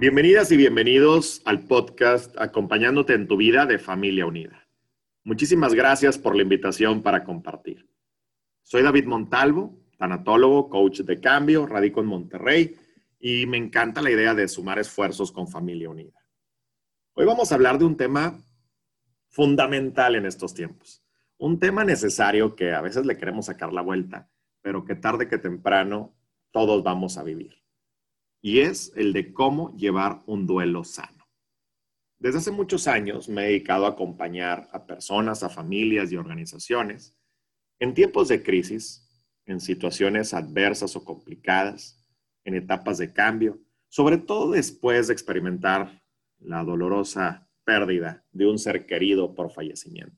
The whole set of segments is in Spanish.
Bienvenidas y bienvenidos al podcast Acompañándote en tu vida de Familia Unida. Muchísimas gracias por la invitación para compartir. Soy David Montalvo, tanatólogo, coach de cambio, radico en Monterrey y me encanta la idea de sumar esfuerzos con Familia Unida. Hoy vamos a hablar de un tema fundamental en estos tiempos, un tema necesario que a veces le queremos sacar la vuelta, pero que tarde que temprano todos vamos a vivir y es el de cómo llevar un duelo sano. Desde hace muchos años me he dedicado a acompañar a personas, a familias y organizaciones en tiempos de crisis, en situaciones adversas o complicadas, en etapas de cambio, sobre todo después de experimentar la dolorosa pérdida de un ser querido por fallecimiento.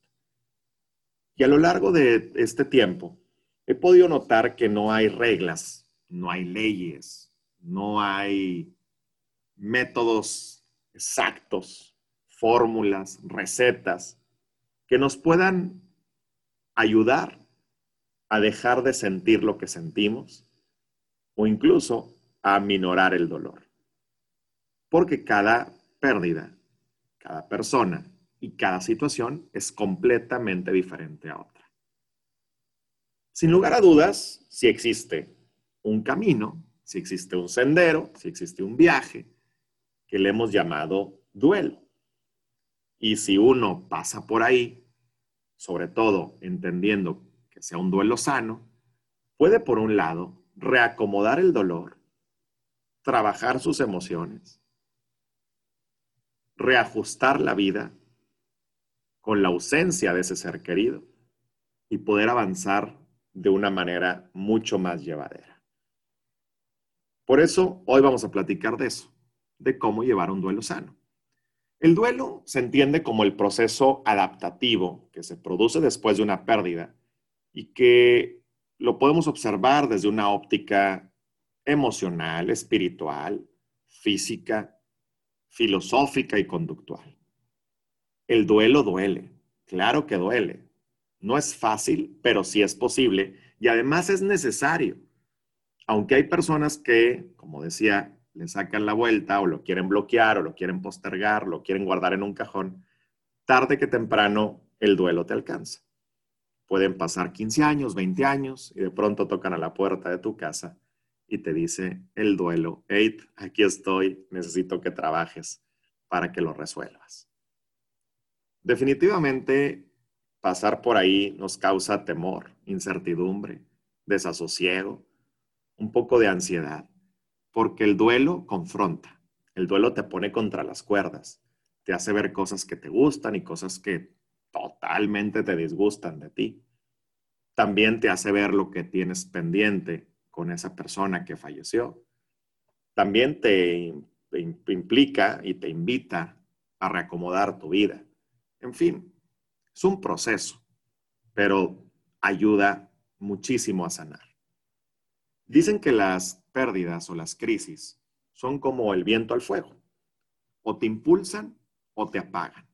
Y a lo largo de este tiempo he podido notar que no hay reglas, no hay leyes, no hay métodos exactos, fórmulas, recetas que nos puedan ayudar a dejar de sentir lo que sentimos o incluso a minorar el dolor. Porque cada pérdida, cada persona y cada situación es completamente diferente a otra. Sin lugar a dudas, si existe un camino, si existe un sendero, si existe un viaje que le hemos llamado duelo. Y si uno pasa por ahí, sobre todo entendiendo que sea un duelo sano, puede por un lado reacomodar el dolor, trabajar sus emociones, reajustar la vida con la ausencia de ese ser querido y poder avanzar de una manera mucho más llevadera. Por eso hoy vamos a platicar de eso, de cómo llevar un duelo sano. El duelo se entiende como el proceso adaptativo que se produce después de una pérdida y que lo podemos observar desde una óptica emocional, espiritual, física, filosófica y conductual. El duelo duele, claro que duele. No es fácil, pero sí es posible y además es necesario aunque hay personas que, como decía, le sacan la vuelta o lo quieren bloquear o lo quieren postergar, lo quieren guardar en un cajón, tarde que temprano el duelo te alcanza. Pueden pasar 15 años, 20 años y de pronto tocan a la puerta de tu casa y te dice el duelo, hey, aquí estoy, necesito que trabajes para que lo resuelvas. Definitivamente, pasar por ahí nos causa temor, incertidumbre, desasosiego, un poco de ansiedad, porque el duelo confronta, el duelo te pone contra las cuerdas, te hace ver cosas que te gustan y cosas que totalmente te disgustan de ti. También te hace ver lo que tienes pendiente con esa persona que falleció. También te, implica y te invita a reacomodar tu vida. En fin, es un proceso, pero ayuda muchísimo a sanar. Dicen que las pérdidas o las crisis son como el viento al fuego. O te impulsan o te apagan.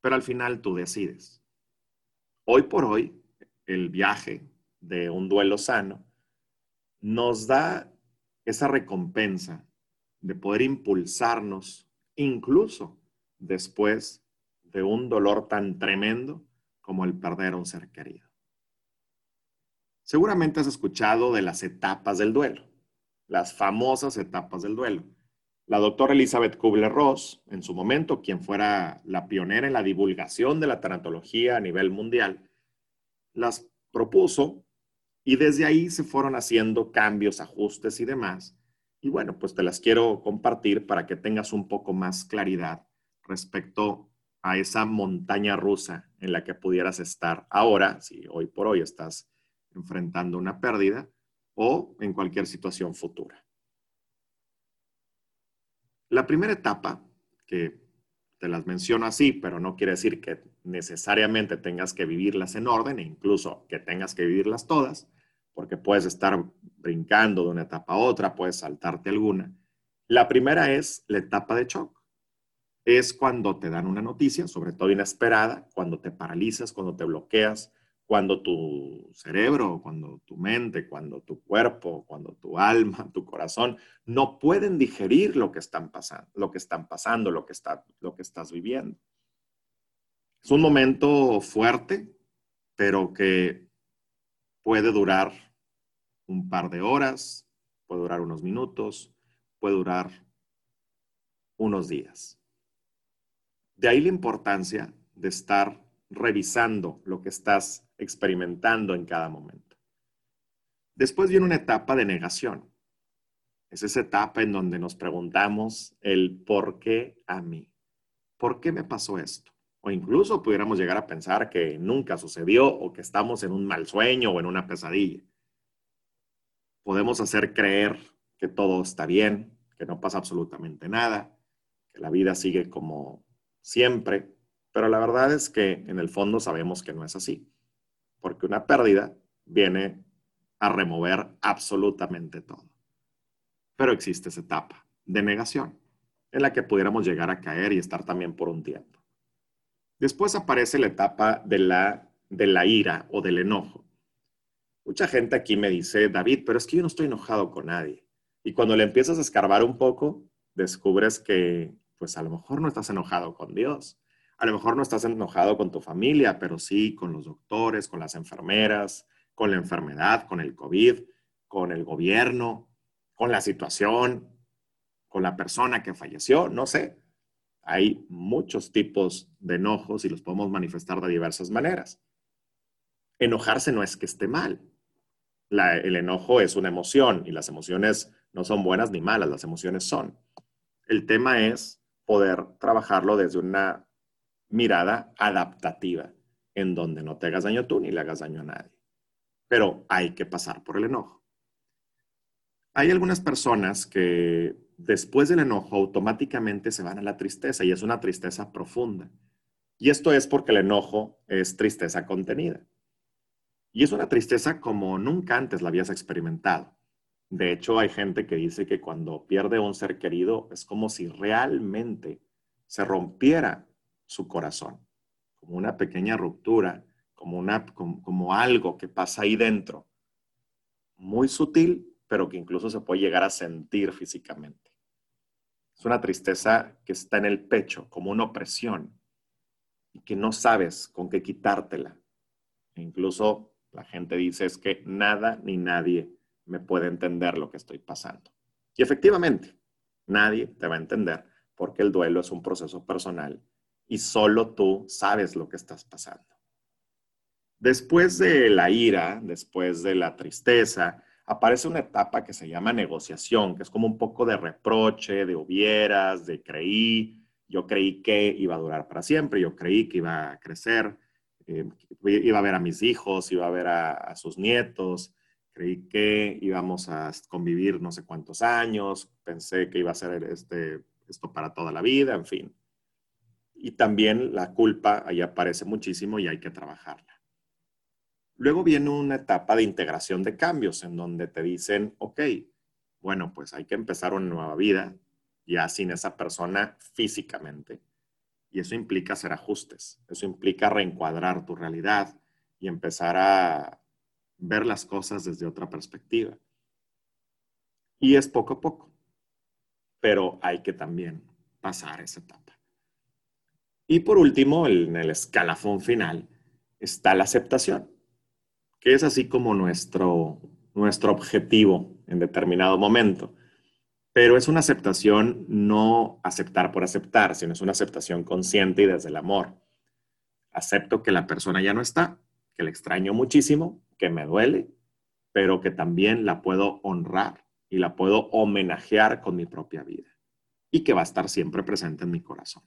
Pero al final tú decides. Hoy por hoy, el viaje de un duelo sano nos da esa recompensa de poder impulsarnos incluso después de un dolor tan tremendo como el perder a un ser querido. Seguramente has escuchado de las etapas del duelo, las famosas etapas del duelo. La doctora Elizabeth Kubler-Ross, en su momento, quien fuera la pionera en la divulgación de la tanatología a nivel mundial, las propuso y desde ahí se fueron haciendo cambios, ajustes y demás. Y bueno, pues te las quiero compartir para que tengas un poco más claridad respecto a esa montaña rusa en la que pudieras estar ahora, si hoy por hoy estás enfrentando una pérdida o en cualquier situación futura. La primera etapa, que te las menciono así, pero no quiere decir que necesariamente tengas que vivirlas en orden e incluso que tengas que vivirlas todas, porque puedes estar brincando de una etapa a otra, puedes saltarte alguna. La primera es la etapa de shock. Es cuando te dan una noticia, sobre todo inesperada, cuando te paralizas, cuando te bloqueas, cuando tu cerebro, cuando tu mente, cuando tu cuerpo, cuando tu alma, tu corazón no pueden digerir lo que están pasando, lo que están pasando, lo que, estás viviendo. Es un momento fuerte, pero que puede durar un par de horas, puede durar unos minutos, puede durar unos días. De ahí la importancia de estar revisando lo que estás experimentando en cada momento. Después viene una etapa de negación. Es esa etapa en donde nos preguntamos el por qué a mí. ¿Por qué me pasó esto? O incluso pudiéramos llegar a pensar que nunca sucedió o que estamos en un mal sueño o en una pesadilla. Podemos hacer creer que todo está bien, que no pasa absolutamente nada, que la vida sigue como siempre, pero la verdad es que en el fondo sabemos que no es así, porque una pérdida viene a remover absolutamente todo. Pero existe esa etapa de negación en la que pudiéramos llegar a caer y estar también por un tiempo. Después aparece la etapa de la, de la ira o del enojo. Mucha gente aquí me dice, David, pero es que yo no estoy enojado con nadie. Y cuando le empiezas a escarbar un poco, descubres que pues a lo mejor no estás enojado con Dios, a lo mejor no estás enojado con tu familia, pero sí con los doctores, con las enfermeras, con la enfermedad, con el COVID, con el gobierno, con la situación, con la persona que falleció, no sé. Hay muchos tipos de enojos y los podemos manifestar de diversas maneras. Enojarse no es que esté mal. el enojo es una emoción y las emociones no son buenas ni malas, las emociones son. El tema es poder trabajarlo desde una mirada adaptativa, en donde no te hagas daño tú ni le hagas daño a nadie. Pero hay que pasar por el enojo. Hay algunas personas que después del enojo automáticamente se van a la tristeza y es una tristeza profunda. Y esto es porque el enojo es tristeza contenida. Y es una tristeza como nunca antes la habías experimentado. De hecho, hay gente que dice que cuando pierde un ser querido es como si realmente se rompiera su corazón, como una pequeña ruptura, como, una, como, algo que pasa ahí dentro, muy sutil, pero que incluso se puede llegar a sentir físicamente. Es una tristeza que está en el pecho, como una opresión, y que no sabes con qué quitártela. E incluso la gente dice es que nada ni nadie me puede entender lo que estoy pasando. Y efectivamente, nadie te va a entender porque el duelo es un proceso personal y solo tú sabes lo que estás pasando. Después de la ira, después de la tristeza, aparece una etapa que se llama negociación, que es como un poco de reproche, de hubieras, de creí, yo creí que iba a durar para siempre, yo creí que iba a crecer, eh, iba a ver a mis hijos, iba a ver a, sus nietos, creí que íbamos a convivir no sé cuántos años, pensé que iba a ser este, esto para toda la vida, en fin. Y también la culpa ahí aparece muchísimo y hay que trabajarla. Luego viene una etapa de integración de cambios en donde te dicen, ok, bueno, pues hay que empezar una nueva vida ya sin esa persona físicamente. Y eso implica hacer ajustes, eso implica reencuadrar tu realidad y empezar a ver las cosas desde otra perspectiva. Y es poco a poco, pero hay que también pasar esa etapa. Y por último, en el escalafón final, está la aceptación, que es así como nuestro, nuestro objetivo en determinado momento. Pero es una aceptación no aceptar por aceptar, sino es una aceptación consciente y desde el amor. Acepto que la persona ya no está, que la extraño muchísimo, que me duele, pero que también la puedo honrar y la puedo homenajear con mi propia vida y que va a estar siempre presente en mi corazón.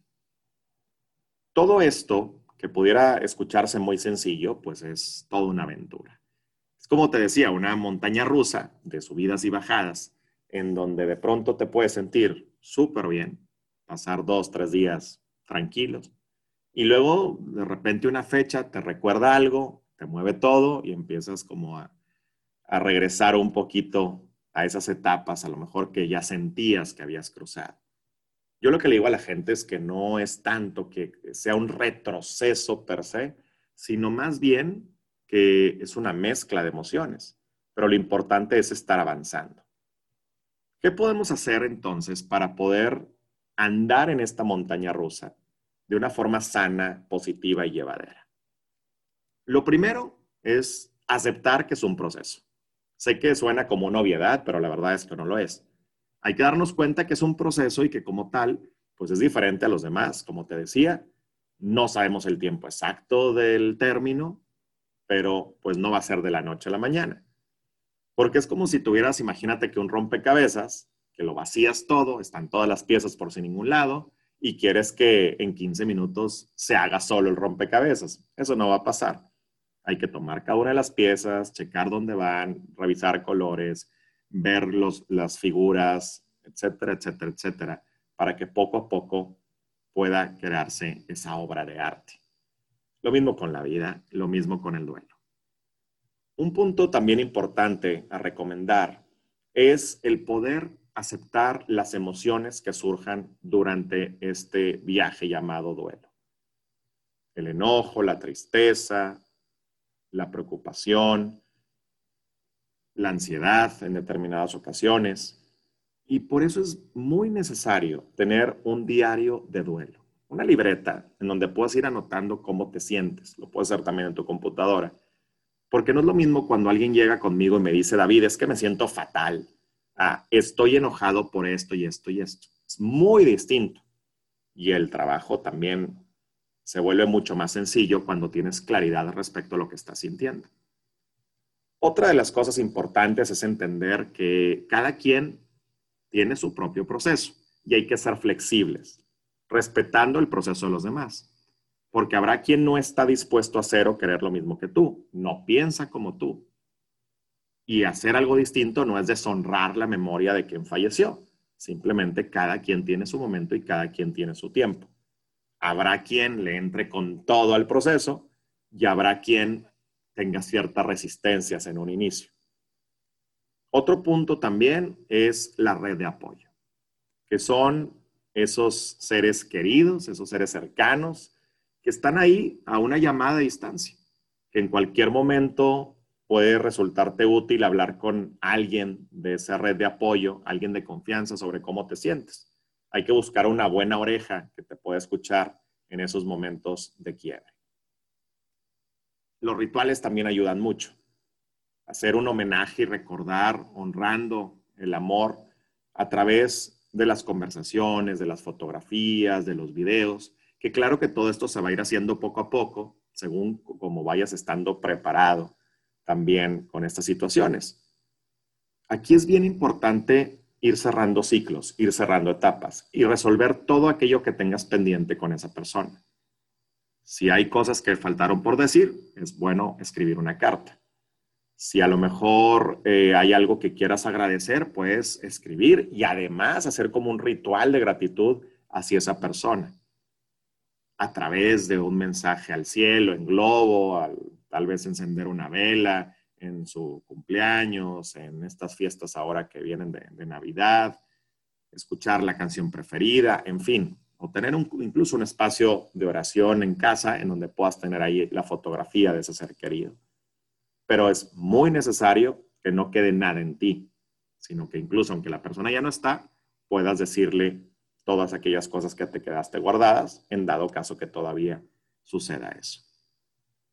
Todo esto, que pudiera escucharse muy sencillo, pues es toda una aventura. Es como te decía, una montaña rusa de subidas y bajadas, en donde de pronto te puedes sentir súper bien, pasar dos, tres días tranquilos. Y luego, de repente, una fecha te recuerda algo, te mueve todo y empiezas como a, a regresar un poquito a esas etapas, a lo mejor que ya sentías que habías cruzado. Yo lo que le digo a la gente es que no es tanto que sea un retroceso per se, sino más bien que es una mezcla de emociones, pero lo importante es estar avanzando. ¿Qué podemos hacer entonces para poder andar en esta montaña rusa de una forma sana, positiva y llevadera? Lo primero es aceptar que es un proceso. Sé que suena como una obviedad, pero la verdad es que no lo es. Hay que darnos cuenta que es un proceso y que como tal, pues es diferente a los demás. Como te decía, no sabemos el tiempo exacto del término, pero pues no va a ser de la noche a la mañana. Porque es como si tuvieras, imagínate que un rompecabezas, que lo vacías todo, están todas las piezas por sin ningún lado, y quieres que en 15 minutos se haga solo el rompecabezas. Eso no va a pasar. Hay que tomar cada una de las piezas, checar dónde van, revisar colores, ver los, las figuras, etcétera, etcétera, etcétera, para que poco a poco pueda crearse esa obra de arte. Lo mismo con la vida, lo mismo con el duelo. Un punto también importante a recomendar es el poder aceptar las emociones que surjan durante este viaje llamado duelo. El enojo, la tristeza, la preocupación, la ansiedad en determinadas ocasiones. Y por eso es muy necesario tener un diario de duelo, una libreta en donde puedas ir anotando cómo te sientes. Lo puedes hacer también en tu computadora. Porque no es lo mismo cuando alguien llega conmigo y me dice, David, es que me siento fatal. Ah, estoy enojado por esto y esto y esto. Es muy distinto. Y el trabajo también se vuelve mucho más sencillo cuando tienes claridad respecto a lo que estás sintiendo. Otra de las cosas importantes es entender que cada quien tiene su propio proceso y hay que ser flexibles, respetando el proceso de los demás. Porque habrá quien no está dispuesto a hacer o querer lo mismo que tú, no piensa como tú. Y hacer algo distinto no es deshonrar la memoria de quien falleció. Simplemente cada quien tiene su momento y cada quien tiene su tiempo. Habrá quien le entre con todo al proceso y habrá quien tenga ciertas resistencias en un inicio. Otro punto también es la red de apoyo, que son esos seres queridos, esos seres cercanos, que están ahí a una llamada de distancia, que en cualquier momento puede resultarte útil hablar con alguien de esa red de apoyo, alguien de confianza sobre cómo te sientes hay que buscar una buena oreja que te pueda escuchar en esos momentos de quiebre. Los rituales también ayudan mucho. Hacer un homenaje y recordar, honrando el amor a través de las conversaciones, de las fotografías, de los videos, que claro que todo esto se va a ir haciendo poco a poco, según como vayas estando preparado también con estas situaciones. Aquí es bien importante ir cerrando ciclos, ir cerrando etapas y resolver todo aquello que tengas pendiente con esa persona. Si hay cosas que faltaron por decir, es bueno escribir una carta. Si a lo mejor eh, hay algo que quieras agradecer, pues escribir y además hacer como un ritual de gratitud hacia esa persona. A través de un mensaje al cielo, en globo, tal vez encender una vela, en su cumpleaños, en estas fiestas ahora que vienen de, Navidad, escuchar la canción preferida, en fin, o tener incluso un espacio de oración en casa en donde puedas tener ahí la fotografía de ese ser querido. Pero es muy necesario que no quede nada en ti, sino que incluso aunque la persona ya no está, puedas decirle todas aquellas cosas que te quedaste guardadas en dado caso que todavía suceda eso.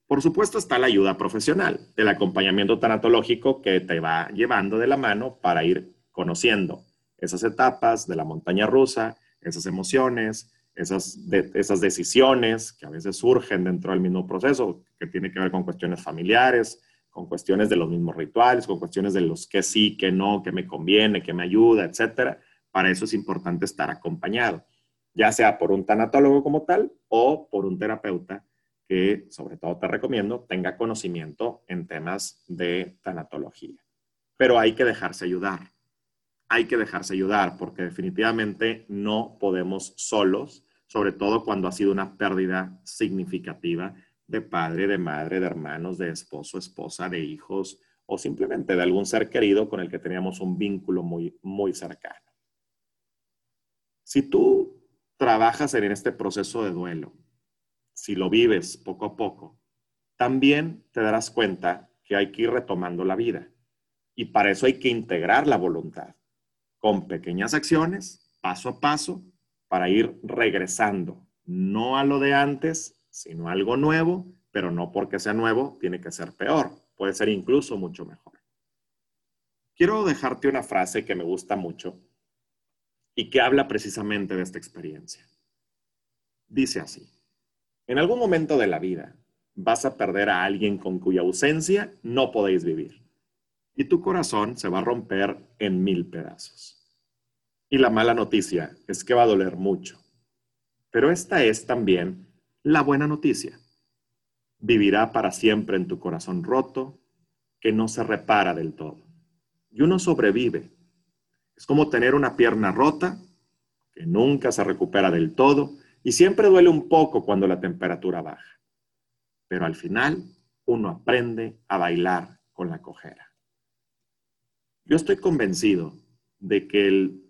Por supuesto está la ayuda profesional, el acompañamiento tanatológico que te va llevando de la mano para ir conociendo esas etapas de la montaña rusa, esas emociones, esas, esas decisiones que a veces surgen dentro del mismo proceso, que tiene que ver con cuestiones familiares, con cuestiones de los mismos rituales, con cuestiones de los que sí, que no, que me conviene, que me ayuda, etcétera. Para eso es importante estar acompañado, ya sea por un tanatólogo como tal o por un terapeuta que sobre todo te recomiendo tenga conocimiento en temas de tanatología. Pero hay que dejarse ayudar. Hay que dejarse ayudar porque definitivamente no podemos solos sobre todo cuando ha sido una pérdida significativa de padre, de madre, de hermanos, de esposo, esposa, de hijos o simplemente de algún ser querido con el que teníamos un vínculo muy, muy cercano. Si tú trabajas en este proceso de duelo, si lo vives poco a poco, también te darás cuenta que hay que ir retomando la vida. Y para eso hay que integrar la voluntad con pequeñas acciones, paso a paso, para ir regresando, no a lo de antes, sino a algo nuevo, pero no porque sea nuevo tiene que ser peor, puede ser incluso mucho mejor. Quiero dejarte una frase que me gusta mucho y que habla precisamente de esta experiencia. Dice así, en algún momento de la vida vas a perder a alguien con cuya ausencia no podéis vivir y tu corazón se va a romper en mil pedazos. Y la mala noticia es que va a doler mucho. Pero esta es también la buena noticia. Vivirá para siempre en tu corazón roto, que no se repara del todo. Y uno sobrevive. Es como tener una pierna rota, que nunca se recupera del todo, y siempre duele un poco cuando la temperatura baja. Pero al final uno aprende a bailar con la cojera. Yo estoy convencido de que el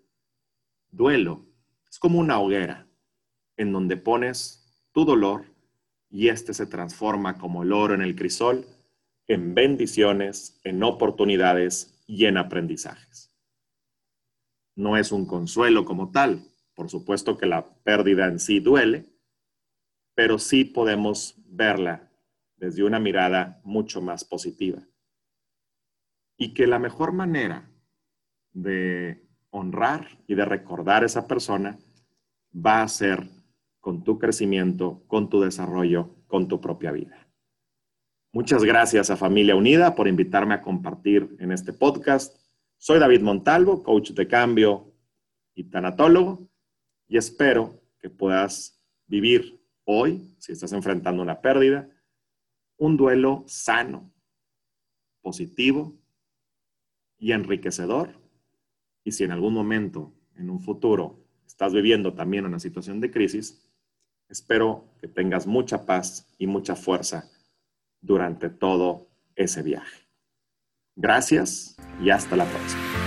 Duelo es como una hoguera en donde pones tu dolor y este se transforma como el oro en el crisol en bendiciones, en oportunidades y en aprendizajes. No es un consuelo como tal, por supuesto que la pérdida en sí duele, pero sí podemos verla desde una mirada mucho más positiva. Y que la mejor manera de honrar y de recordar a esa persona va a ser con tu crecimiento, con tu desarrollo, con tu propia vida. Muchas gracias a Familia Unida por invitarme a compartir en este podcast. Soy David Montalvo, coach de cambio y tanatólogo, y espero que puedas vivir hoy, si estás enfrentando una pérdida, un duelo sano, positivo y enriquecedor y si en algún momento, en un futuro, estás viviendo también una situación de crisis, espero que tengas mucha paz y mucha fuerza durante todo ese viaje. Gracias y hasta la próxima.